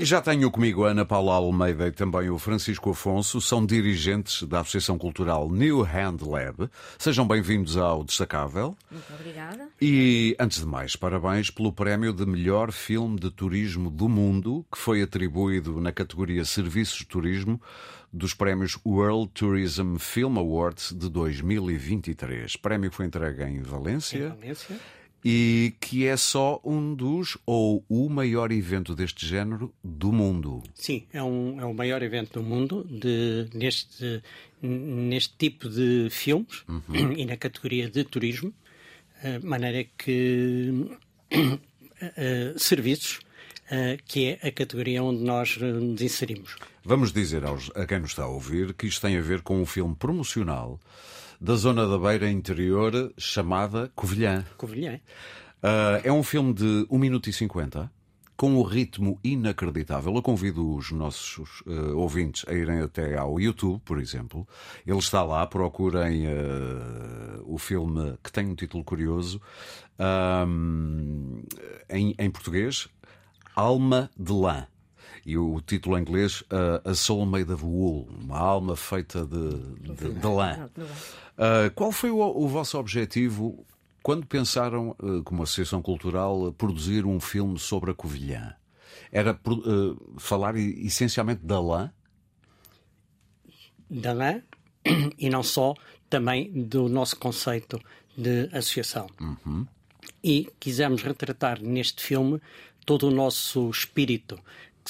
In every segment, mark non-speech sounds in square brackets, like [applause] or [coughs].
E já tenho comigo a Ana Paula Almeida e também o Francisco Afonso, são dirigentes da Associação Cultural New Hand Lab. Sejam bem-vindos ao Destacável. Muito obrigada. E, antes de mais, parabéns pelo prémio de melhor filme de turismo do mundo, que foi atribuído na categoria Serviços de Turismo dos prémios World Tourism Film Awards de 2023. O prémio foi entregue em Valência. Em Valência e que é só um dos ou o maior evento deste género do mundo. Sim, é, um, é o maior evento do mundo de, neste, neste tipo de filmes uhum. e na categoria de turismo, de maneira que uh, [coughs] serviços, uh, que é a categoria onde nós nos inserimos. Vamos dizer aos, a quem nos está a ouvir que isto tem a ver com um filme promocional da zona da Beira Interior chamada Covilhã. Covilhã. Uh, é um filme de 1 minuto e 50 com um ritmo inacreditável. Eu convido os nossos uh, ouvintes a irem até ao YouTube, por exemplo. Ele está lá, procurem uh, o filme que tem um título curioso um, em, em português, Alma de Lã e o título em inglês uh, A Soul Made of Wool, uma alma feita de, de, de lã. Uh, qual foi o, o, vosso objetivo quando pensaram, uh, como Associação Cultural, produzir um filme sobre a Covilhã? Era falar essencialmente da lã? Da lã e não só, também do nosso conceito de associação. Uhum. E quisemos retratar neste filme todo o nosso espírito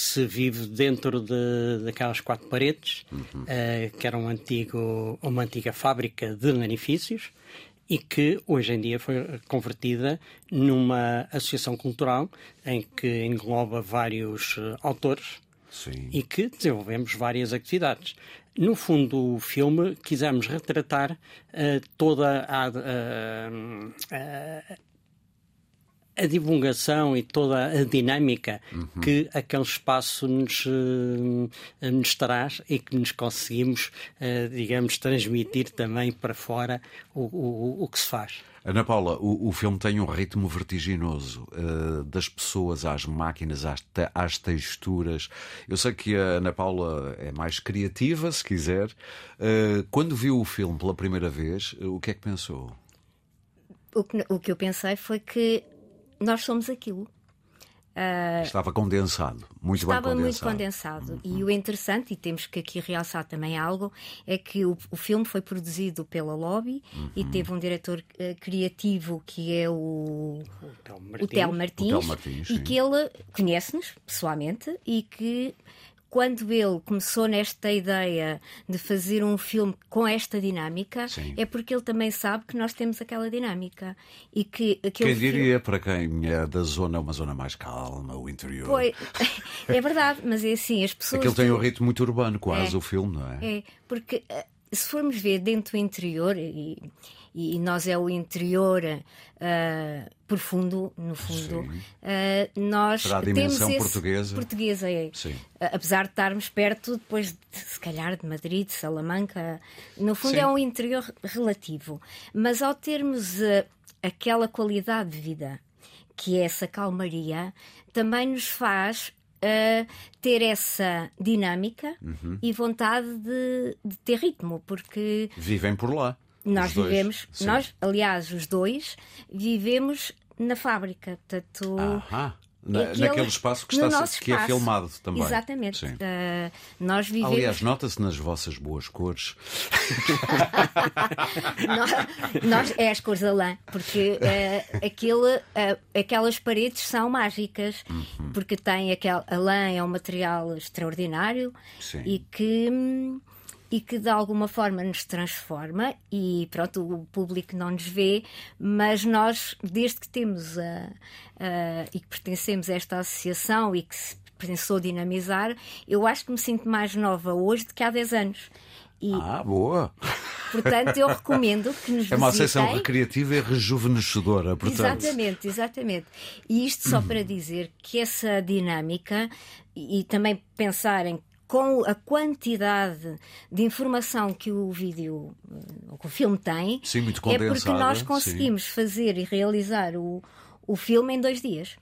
que se vive dentro de, daquelas quatro paredes, uhum. uh, que era um antigo, uma antiga fábrica de lanifícios e que hoje em dia foi convertida numa associação cultural em que engloba vários uh, autores Sim. e que desenvolvemos várias atividades. No fundo, o filme quisemos retratar uh, toda a, a, a divulgação e toda a dinâmica uhum. que aquele espaço nos, uh, nos traz e que nos conseguimos, uh, digamos, transmitir também para fora o, o, o que se faz. Ana Paula, o, o, filme tem um ritmo vertiginoso, uh, das pessoas às máquinas, às, te, às, texturas. Eu sei que a Ana Paula é mais criativa, se quiser. Uh, quando viu o filme pela primeira vez, o que é que pensou? O que, o que eu pensei foi que nós somos aquilo. Uh, estava condensado, muito estava bem condensado. muito condensado. Uhum. E o interessante, e temos que aqui realçar também algo, é que o, o filme foi produzido pela Lobby uhum. e teve um diretor uh, criativo que é o, o Tel Martins, o Martins e que ele conhece-nos pessoalmente e que quando ele começou nesta ideia de fazer um filme com esta dinâmica, Sim. é porque ele também sabe que nós temos aquela dinâmica. E que quem diria filme... para quem é da zona, uma zona mais calma, o interior. Pois, [laughs] é verdade, mas é assim, as pessoas. Aquele tem um ritmo muito urbano, quase, é, o filme, não é? É, porque eh, se formos ver dentro do interior, e, e nós é o interior uh, profundo, no fundo, uh, nós Será a temos esse portuguesa. portuguesa é. Sim. apesar de estarmos perto depois, de, se calhar, de Madrid, de Salamanca, no fundo Sim. é um interior relativo. Mas ao termos uh, aquela qualidade de vida, que é essa calmaria, também nos faz uh, ter essa dinâmica uhum. e vontade de, de, ter ritmo, porque. Vivem por lá. Nós vivemos, nós, aliás, os dois, vivemos na fábrica. Portanto, Ahá. Na, aquele, naquele espaço que, está, que é filmado também. Exatamente. Uh, nós vivemos... Aliás, nota-se nas vossas boas cores. [laughs] nós, nós, é as cores da lã, porque uh, aquele, uh, aquelas paredes são mágicas, uhum. porque tem aquel, a lã é um material extraordinário Sim. e que. Hum, e que de alguma forma nos transforma e pronto, o público não nos vê, mas nós, desde que temos a, a, e que pertencemos a esta associação e que se pensou dinamizar, eu acho que me sinto mais nova hoje do que há 10 anos. E, ah, boa! Portanto, eu recomendo que nos É uma associação recreativa e rejuvenescedora, portanto. Exatamente, exatamente. E isto só para dizer que essa dinâmica e, e também pensarem com a quantidade de informação que o vídeo, que o filme tem, sim, muito é porque nós conseguimos sim. fazer e realizar o, o filme em dois dias.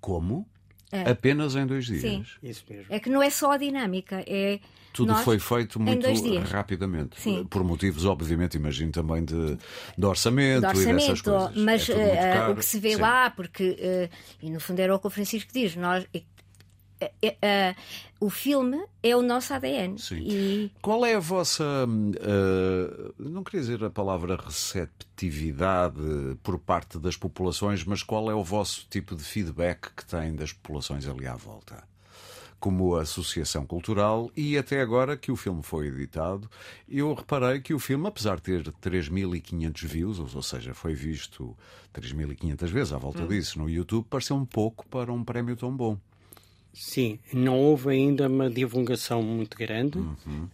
Como? Apenas em dois dias. Sim. Isso mesmo. É que não é só a dinâmica, é. Tudo nós, foi feito muito rapidamente. Sim. Por motivos, obviamente, imagino também de, de orçamento, de e dessas orçamento, coisas. mas É muito eh, caro. o que se vê Sim. lá, porque, eh, e no fundo era o que o Francisco diz, nós, eh, eh, eh, o filme é o nosso ADN. Sim. E Qual é a vossa, hum, eh, não queria dizer a palavra receptividade por parte das populações, mas qual é o vosso tipo de feedback que têm das populações ali à volta? Como associação cultural e até agora que o filme foi editado, eu reparei que o filme, apesar de ter 3.500 views, ou seja, foi visto 3.500 vezes à volta disso no YouTube, pareceu um pouco para um prémio tão bom. Sim, não houve ainda uma divulgação muito grande,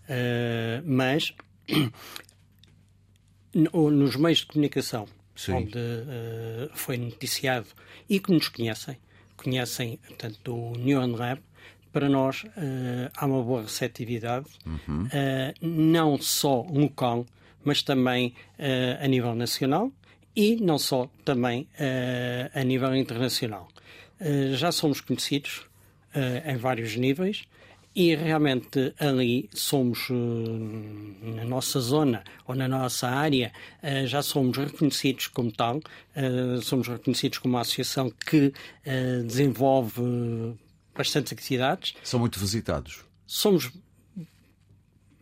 eh, mas [clears throat] no- nos meios de comunicação Sim. onde eh, foi noticiado e que nos conhecem, conhecem portanto o Neon Lab, para nós eh, há uma boa receptividade, eh, não só local, mas também a nível nacional e não só também a nível internacional. Já somos conhecidos em vários níveis e realmente ali somos, eh, na nossa zona ou na nossa área, eh, já somos reconhecidos como tal, eh, somos reconhecidos como uma associação que eh, desenvolve bastantes atividades. São muito visitados. Somos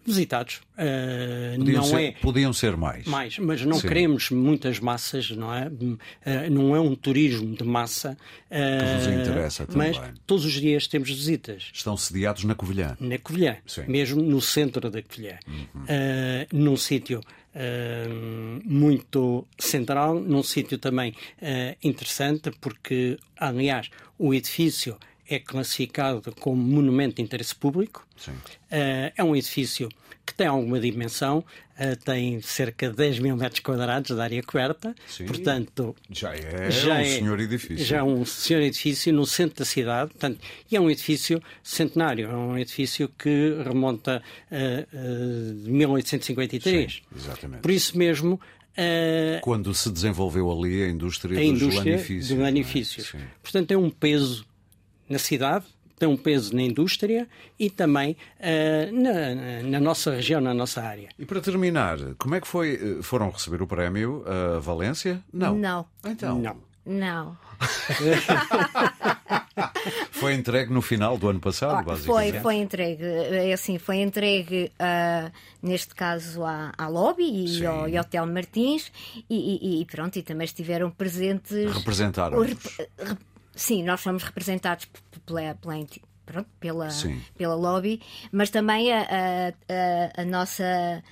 visitados. eh, Podiam, não ser, é podiam ser mais. mais, mas não Sim. queremos muitas massas, não é? Eh, não é um turismo de massa. eh, vos interessa Mas também. todos os dias temos visitas. Estão sediados na Covilhã. Na Covilhã, Sim. mesmo no centro da Covilhã, Eh, num sítio eh, muito central, num sítio também eh, interessante, porque, aliás, o edifício é classificado como monumento de interesse público. Eh, é um edifício que tem alguma dimensão, eh, tem cerca de 10 mil metros quadrados de área coberta, Sim. portanto, Já é já um é- senhor edifício. Já é um senhor edifício no centro da cidade, portanto, e é um edifício centenário, é um edifício que remonta a, a 1853. Sim, exatamente. Por isso mesmo, eh, Quando se desenvolveu ali a indústria, a dos indústria lanifícios. de não é? lanifícios. Sim. Portanto, tem um peso na cidade, tem um peso na indústria e também eh, na, na- nossa região, na nossa área. E para terminar, como é que foi? eh, Foram receber o prémio a Valência? Não. Não. Então, Não. não. [laughs] foi entregue no final do ano passado, Ó, basicamente. Foi, foi entregue, é assim, foi entregue ah, neste caso à, à Lobby e ao, e ao Hotel Martins e, e- e pronto, e também estiveram presentes. Representaram. o rep- rep- Sim, nós fomos representados pela, pela, pronto, pela, Sim. pela lobby, mas também a, a- a- a nossa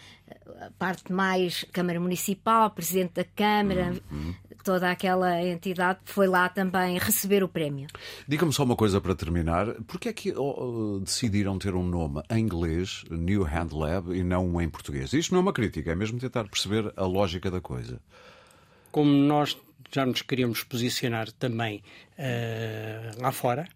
parte mais Câmara Municipal, Presidente da Câmara, Uhum. toda aquela entidade foi lá também receber o prémio. Diga-me só uma coisa para terminar. Porquê é que oh, decidiram ter um nome em inglês, New Hand Lab, e não um em português? Isto não é uma crítica, é mesmo tentar perceber a lógica da coisa. como nós já nos queríamos posicionar também eh, lá fora,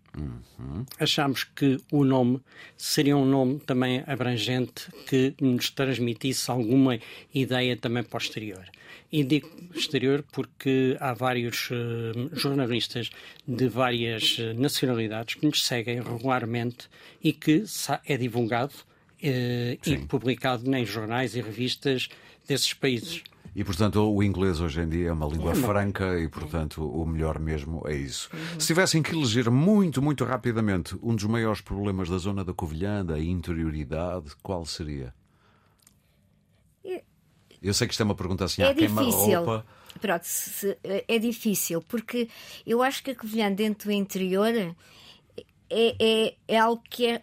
achámos que o nome seria um nome também abrangente que nos transmitisse alguma ideia também posterior. E digo exterior porque há vários eh, jornalistas de várias eh, nacionalidades que nos seguem regularmente e que é divulgado eh, e publicado em jornais e revistas desses países. E, portanto, o inglês hoje em dia é uma língua franca e, portanto, o melhor mesmo é isso. Se tivessem que eleger muito, muito rapidamente um dos maiores problemas da zona da Covilhã, da interioridade, qual seria? É- Eu sei que isto é uma pergunta assim É difícil. queima-roupa. Pronto, se- é difícil, porque eu acho que a Covilhã dentro do interior é, é, é algo que, é,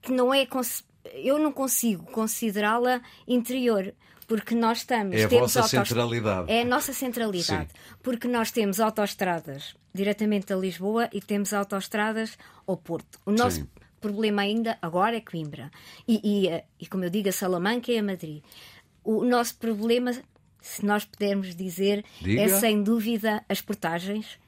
que não é. cons- Eu não consigo considerá-la interior. Porque nós estamos. É a temos vossa centralidade. É a nossa centralidade. Porque nós temos autoestradas diretamente a Lisboa e temos autoestradas ao Porto. O nosso Sim. problema ainda agora é Coimbra. E, e, eh, e, como eu digo, a Salamanca e a Madrid. O nosso problema, se nós pudermos dizer, Diga. é sem dúvida as portagens.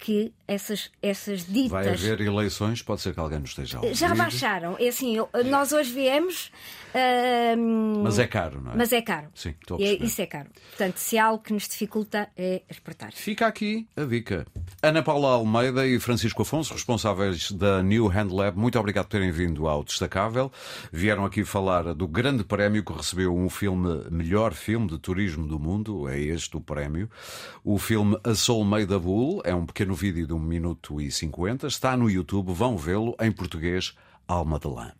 Que essas, essas ditas. Vai haver eleições, pode ser que alguém nos esteja a. Já baixaram. É assim, nós hoje viemos. ahm, Mas é caro, não é? mas é caro. Sim, estou a é- perceber. Isso é caro. Portanto, se há algo que nos dificulta é exportar. Fica aqui a dica. Ana Paula Almeida e Francisco Afonso, responsáveis da New Hand Lab, muito obrigado por terem vindo ao Destacável. Vieram aqui falar do grande prémio que recebeu um filme, melhor filme de turismo do mundo, é este o prémio. O filme A Soul Made a Bull é um pequeno vídeo de 1 minuto e 50, está no YouTube, vão vê-lo em português, Alma de Lã.